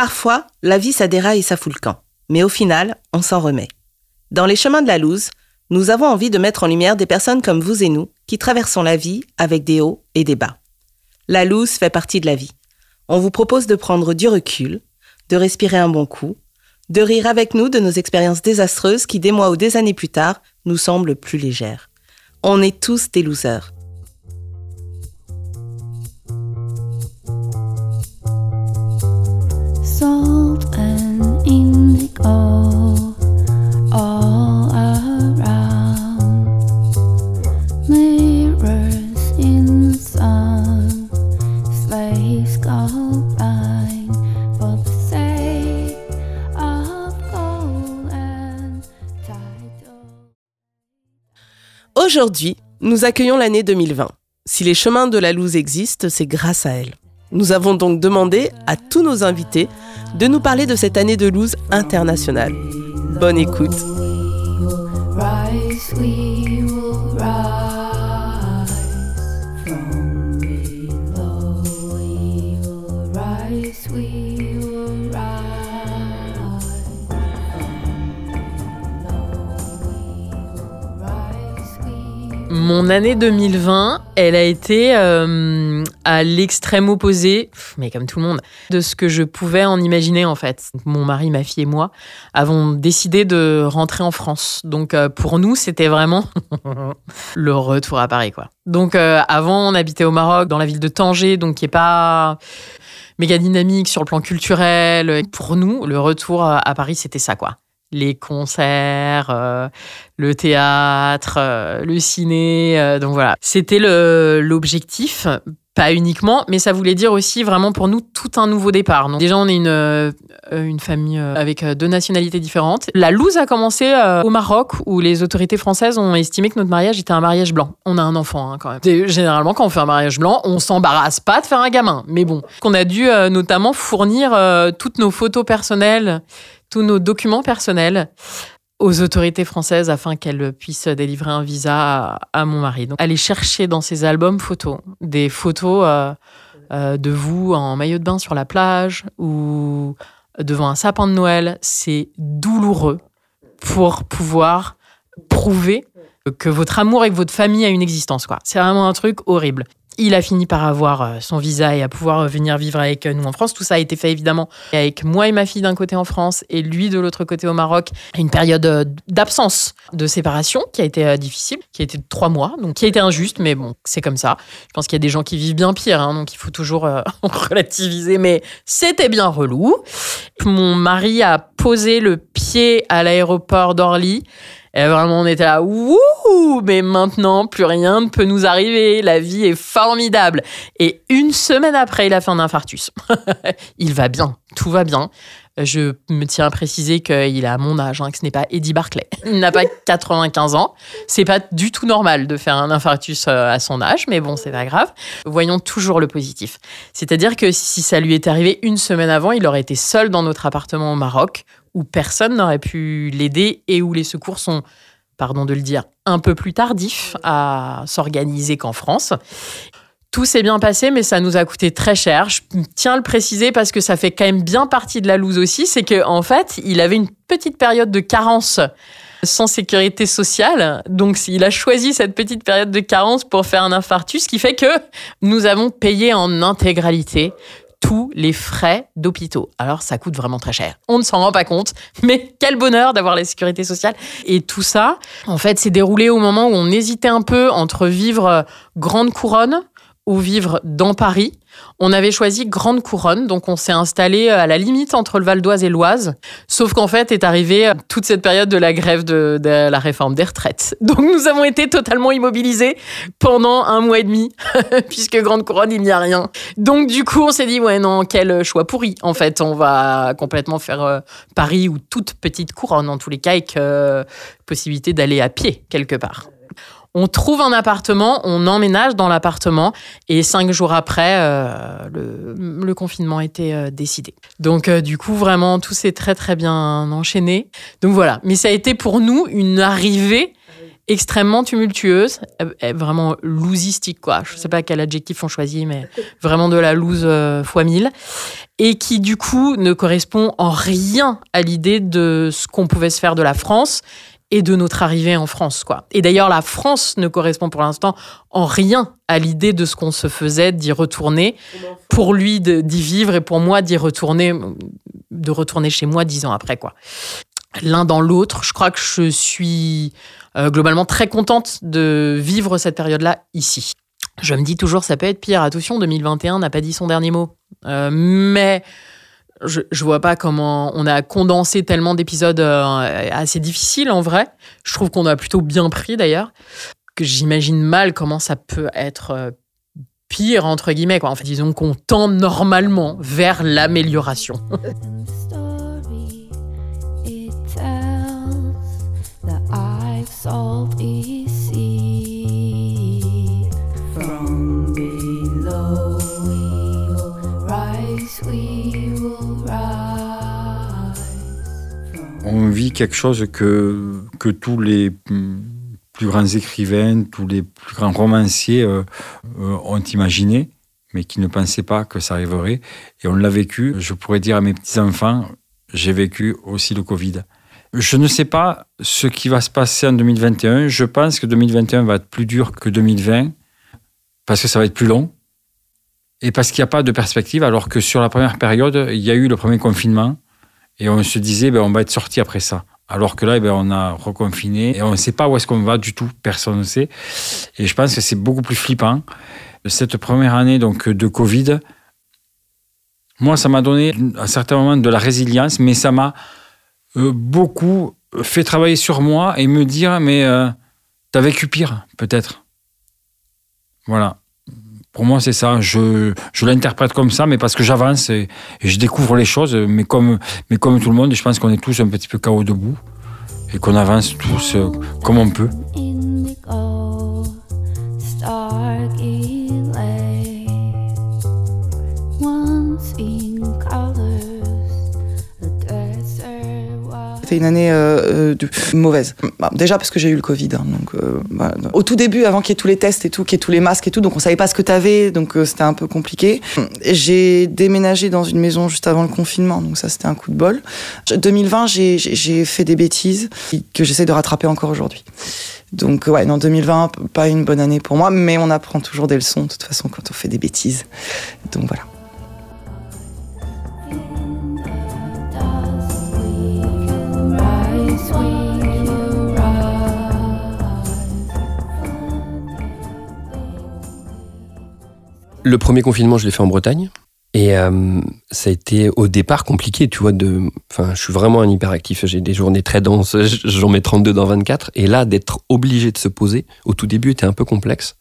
Parfois, la vie ça déraille et ça fout le camp. Mais au final, on s'en remet. Dans les chemins de la loose, nous avons envie de mettre en lumière des personnes comme vous et nous qui traversons la vie avec des hauts et des bas. La loose fait partie de la vie. On vous propose de prendre du recul, de respirer un bon coup, de rire avec nous de nos expériences désastreuses qui, des mois ou des années plus tard, nous semblent plus légères. On est tous des losers. Aujourd'hui, nous accueillons l'année 2020. Si les chemins de la loose existent, c'est grâce à elle. Nous avons donc demandé à tous nos invités de nous parler de cette année de loose internationale. Bonne écoute. Mon année 2020, elle a été euh, à l'extrême opposé, mais comme tout le monde, de ce que je pouvais en imaginer en fait. Mon mari, ma fille et moi avons décidé de rentrer en France. Donc euh, pour nous, c'était vraiment le retour à Paris quoi. Donc euh, avant, on habitait au Maroc, dans la ville de Tanger, donc qui est pas méga dynamique sur le plan culturel. Pour nous, le retour à Paris, c'était ça quoi. Les concerts, euh, le théâtre, euh, le ciné. euh, donc voilà, c'était l'objectif. Pas uniquement, mais ça voulait dire aussi vraiment pour nous tout un nouveau départ. Donc, déjà, on est une, une famille avec deux nationalités différentes. La loose a commencé au Maroc où les autorités françaises ont estimé que notre mariage était un mariage blanc. On a un enfant hein, quand même. Généralement, quand on fait un mariage blanc, on s'embarrasse pas de faire un gamin. Mais bon, qu'on a dû notamment fournir toutes nos photos personnelles, tous nos documents personnels aux autorités françaises afin qu'elles puissent délivrer un visa à, mon mari. Donc, aller chercher dans ses albums photos des photos euh, euh, de vous en maillot de bain sur la plage ou devant un sapin de Noël, c'est douloureux pour pouvoir prouver que votre amour et que votre famille a une existence. C'est vraiment un truc horrible. Il a fini par avoir euh, son visa et à pouvoir venir vivre avec nous en France. Tout ça a été fait évidemment avec moi et ma fille d'un côté en France et lui de l'autre côté au Maroc. Une période euh, d'absence, de séparation qui a été euh, difficile, qui a été de trois mois, donc qui a été injuste, mais bon, c'est comme ça. Je pense qu'il y a des gens qui vivent bien pire, hein, donc il faut toujours euh, relativiser, mais c'était bien relou. Mon mari a posé le pied à l'aéroport d'Orly. Et vraiment, on était là, wouhou, mais maintenant, plus rien ne peut nous arriver. La vie est formidable. Et une semaine après, il a fait un infarctus. il va bien, tout va bien. Je me tiens à préciser qu'il a mon âge, hein, que ce n'est pas Eddie Barclay. Il n'a pas 95 ans. C'est pas du tout normal de faire un infarctus euh, à son âge, mais bon, c'est pas grave. Voyons toujours le positif. C'est-à-dire que si ça lui est arrivé une semaine avant, il aurait été seul dans notre appartement au Maroc, où personne n'aurait pu l'aider et où les secours sont, pardon de le dire, un peu plus tardifs à s'organiser qu'en France. Tout s'est bien passé, mais ça nous a coûté très cher. Je tiens à le préciser parce que ça fait quand même bien partie de la loose aussi. C'est que en fait, il avait une petite période de carence sans sécurité sociale. Donc, il a choisi cette petite période de carence pour faire un infarctus, ce qui fait que nous avons payé en intégralité tous les frais d'hôpitaux. Alors, ça coûte vraiment très cher. On ne s'en rend pas compte, mais quel bonheur d'avoir la sécurité sociale. Et tout ça, en fait, s'est déroulé au moment où on hésitait un peu entre vivre euh, Grande Couronne ou vivre dans Paris. On avait choisi Grande Couronne, donc on s'est installé à la limite entre le Val d'Oise et l'Oise. Sauf qu'en fait est arrivée toute cette période de la grève de, la réforme des retraites. Donc nous avons été totalement immobilisés pendant un mois et demi, puisque Grande Couronne, il n'y a rien. Donc du coup, on s'est dit, ouais, non, quel choix pourri. En fait, on va complètement faire euh, Paris ou toute petite couronne, en tous les cas, avec euh, possibilité d'aller à pied quelque part. On trouve un appartement, on emménage dans l'appartement et cinq jours après, euh, le, confinement était euh, décidé. Donc euh, du coup, vraiment, tout s'est très très bien enchaîné. Donc voilà, mais ça a été pour nous une arrivée extrêmement tumultueuse, euh, vraiment lousistique, quoi. Je sais pas quel adjectif on choisit, mais vraiment de la loose fois mille. Et qui, du coup, ne correspond en rien à l'idée de ce qu'on pouvait se faire de la France et de notre arrivée en France, quoi. Et d'ailleurs, la France ne correspond pour l'instant en rien à l'idée de ce qu'on se faisait d'y retourner, pour lui d'y vivre et pour moi d'y retourner, de retourner chez moi dix ans après, quoi. L'un dans l'autre, je crois que je suis euh, globalement très contente de vivre cette période-là ici. Je me dis toujours, ça peut être pire. Attention, 2021 n'a pas dit son dernier mot. Euh, mais je, je vois pas comment on a condensé tellement d'épisodes euh, assez difficiles en vrai. Je trouve qu'on a plutôt bien pris d'ailleurs. Que j'imagine mal comment ça peut être euh, pire entre guillemets quoi. En fait, disons qu'on tend normalement vers l'amélioration. On vit quelque chose que, que tous les plus grands écrivains, tous les plus grands romanciers euh, euh, ont imaginé, mais qui ne pensaient pas que ça arriverait. Et on l'a vécu. Je pourrais dire à mes petits-enfants, j'ai vécu aussi le Covid. Je ne sais pas ce qui va se passer en 2021. Je pense que 2021 va être plus dur que 2020 parce que ça va être plus long et parce qu'il n'y a pas de perspective. Alors que sur la première période, il y a eu le premier confinement et on se disait, ben, on va être sorti après ça. Alors que là, ben, on a reconfiné et on ne sait pas où est-ce qu'on va du tout. Personne ne sait. Et je pense que c'est beaucoup plus flippant. Cette première année donc, de Covid, moi, ça m'a donné à certains moments de la résilience, mais ça m'a euh, beaucoup fait travailler sur moi et me dire, mais euh, t'as vécu pire, peut-être. Voilà. Pour moi, c'est ça. Je, l'interprète comme ça, mais parce que j'avance et, je découvre les choses, mais comme, mais comme tout le monde, je pense qu'on est tous un petit peu KO debout et qu'on avance tous euh, comme on peut. Une année euh, euh, mauvaise. Bah, déjà parce que j'ai eu le Covid. hein, donc, euh, bah, au tout début, avant qu'il y ait tous les tests et tout, qu'il y ait tous les masques et tout, donc on savait pas ce que t'avais, donc c'était un peu compliqué. J'ai déménagé dans une maison juste avant le confinement, donc ça c'était un coup de bol. 2020, j'ai- j'ai j'ai fait des bêtises que j'essaie de rattraper encore aujourd'hui. Donc ouais, non, 2020, pas une bonne année pour moi, mais on apprend toujours des leçons de toute façon quand on fait des bêtises. Donc voilà. Le premier confinement, je l'ai fait en Bretagne. Et euh, ça a été au départ compliqué, tu vois. Enfin, je suis vraiment un hyperactif. J'ai des journées très denses. J'en mets 32 dans 24. Et là, d'être obligé de se poser, au tout début, était un peu complexe.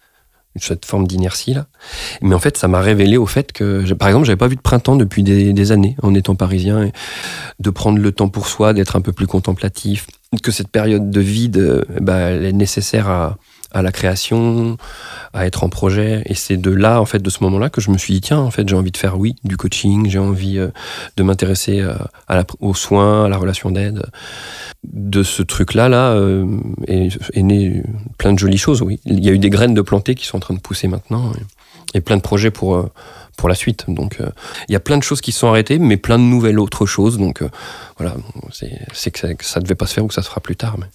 Cette forme d'inertie là. Mais en fait, ça m'a révélé au fait que, par exemple, j'avais pas vu de printemps depuis des, années en étant parisien. De prendre le temps pour soi, d'être un peu plus contemplatif. Que cette période de vide, euh, bah, elle est nécessaire à, à la création, à être en projet. Et c'est de là, en fait, de ce moment-là, que je me suis dit, tiens, en fait, j'ai envie de faire, oui, du coaching, j'ai envie euh, de m'intéresser euh, aux soins, à la relation d'aide. De ce truc-là, là, euh, est, né plein de jolies choses, oui. Il y a eu des graines de plantées qui sont en train de pousser maintenant, et, plein de projets pour, pour la suite. Donc, euh, il y a plein de choses qui sont arrêtées, mais plein de nouvelles autres choses. Donc, euh, voilà, c'est que, ça- que ça devait pas se faire ou que ça se fera plus tard. Mais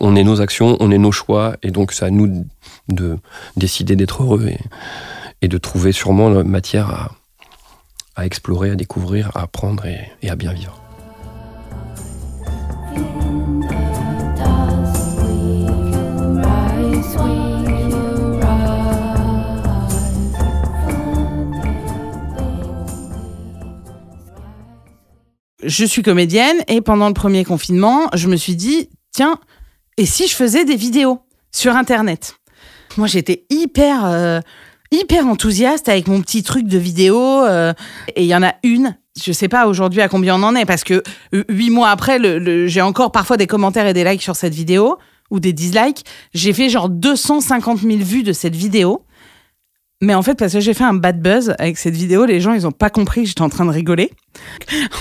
on est nos actions, on est nos choix, et donc c'est à nous de décider d'être heureux et, de trouver sûrement la matière à, explorer, à découvrir, à apprendre et à bien vivre. Je suis comédienne et pendant le premier confinement, je me suis dit, tiens, et si je faisais des vidéos sur Internet? Moi, j'étais hyper, euh, hyper enthousiaste avec mon petit truc de vidéo. euh, et il y en a une, je sais pas aujourd'hui à combien on en est, parce que huit mois après, j'ai encore parfois des commentaires et des likes sur cette vidéo, ou des dislikes. J'ai fait genre 250 000 vues de cette vidéo. Mais en fait, parce que j'ai fait un bad buzz avec cette vidéo, les gens, ils ont pas compris que j'étais en train de rigoler.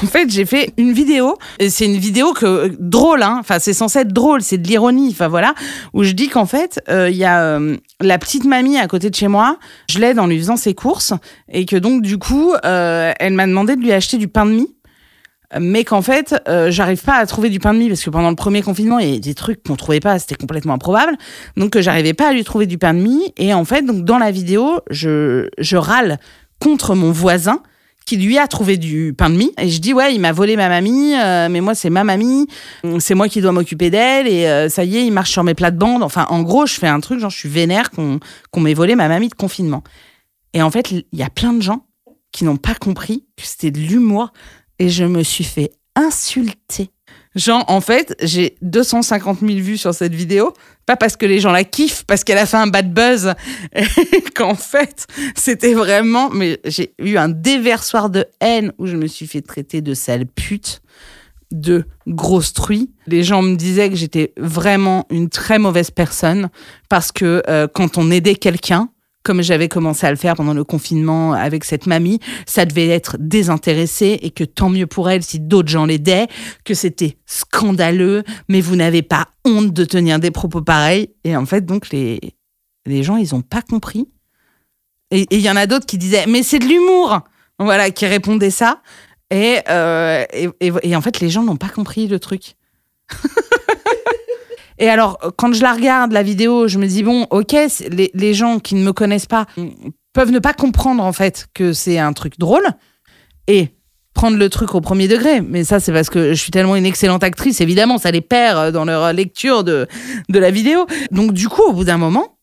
En fait, j'ai fait une vidéo, c'est une vidéo que drôle, hein. Enfin, c'est censé être drôle, c'est de l'ironie, enfin voilà, où je dis qu'en fait, euh, il y a euh, la petite mamie à côté de chez moi, je l'aide en lui faisant ses courses, et que donc, du coup, euh, elle m'a demandé de lui acheter du pain de mie mais qu'en fait, euh, j'arrive pas à trouver du pain de mie parce que pendant le premier confinement, il y a des trucs qu'on trouvait pas, c'était complètement improbable. Donc, euh, j'arrivais pas à lui trouver du pain de mie. Et en fait, donc, dans la vidéo, je, je râle contre mon voisin qui lui a trouvé du pain de mie. Et je dis, ouais, il m'a volé ma mamie, euh, mais moi, c'est ma mamie, c'est moi qui dois m'occuper d'elle, et euh, ça y est, il marche sur mes plates-bandes. Enfin, en gros, je fais un truc, genre, je suis vénère qu'on qu'on m'ait volé ma mamie de confinement. Et en fait, il y a plein de gens qui n'ont pas compris que c'était de l'humour et je me suis fait insulter. Genre, en fait, j'ai 250 000 vues sur cette vidéo, pas parce que les gens la kiffent, parce qu'elle a fait un bad buzz, qu'en fait, c'était vraiment, mais j'ai eu un déversoir de haine où je me suis fait traiter de sale pute, de grosse truie. Les gens me disaient que j'étais vraiment une très mauvaise personne, parce que euh, quand on aidait quelqu'un, comme j'avais commencé à le faire pendant le confinement avec cette mamie, ça devait être désintéressé et que tant mieux pour elle si d'autres gens l'aidaient, que c'était scandaleux, mais vous n'avez pas honte de tenir des propos pareils. Et en fait, donc, les, les gens, ils ont pas compris. Et il y en a d'autres qui disaient, mais c'est de l'humour Voilà, qui répondaient ça. Et, euh, et en fait, les gens n'ont pas compris le truc. Et alors, quand je la regarde, la vidéo, je me dis, bon, ok, les, les gens qui ne me connaissent pas peuvent ne pas comprendre, en fait, que c'est un truc drôle et prendre le truc au premier degré. Mais ça, c'est parce que je suis tellement une excellente actrice, évidemment, ça les perd dans leur lecture de, de la vidéo. Donc, du coup, au bout d'un moment,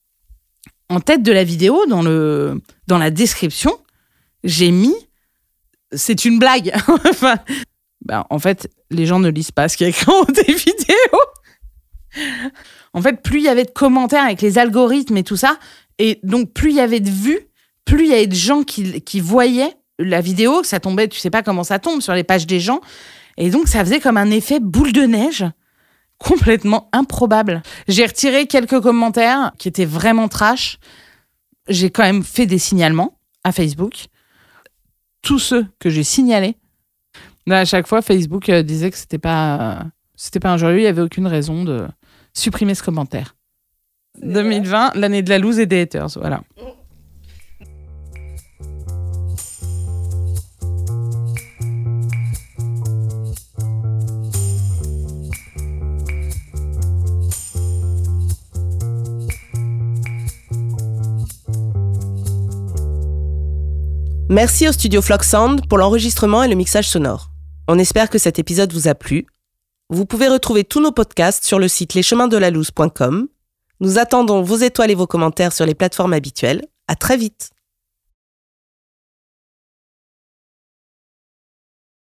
en tête de la vidéo, dans, le, dans la description, j'ai mis c'est une blague. enfin, ben, en fait, les gens ne lisent pas ce qu'il y a écrit des vidéos. En fait, plus il y avait de commentaires avec les algorithmes et tout ça, et donc plus il y avait de vues, plus il y avait de gens qui, qui voyaient la vidéo, ça tombait, tu sais pas comment ça tombe sur les pages des gens, et donc ça faisait comme un effet boule de neige complètement improbable. J'ai retiré quelques commentaires qui étaient vraiment trash. J'ai quand même fait des signalements à Facebook. Tous ceux que j'ai signalés, là, à chaque fois, Facebook euh, disait que c'était pas, euh, c'était pas injurieux, il y avait aucune raison de supprimer ce commentaire. 2020, l'année de la loose et des haters, voilà. Merci au studio Flock Sound pour l'enregistrement et le mixage sonore. On espère que cet épisode vous a plu. Vous pouvez retrouver tous nos podcasts sur le site lescheminsdelalouse.com. Nous attendons vos étoiles et vos commentaires sur les plateformes habituelles. À très vite.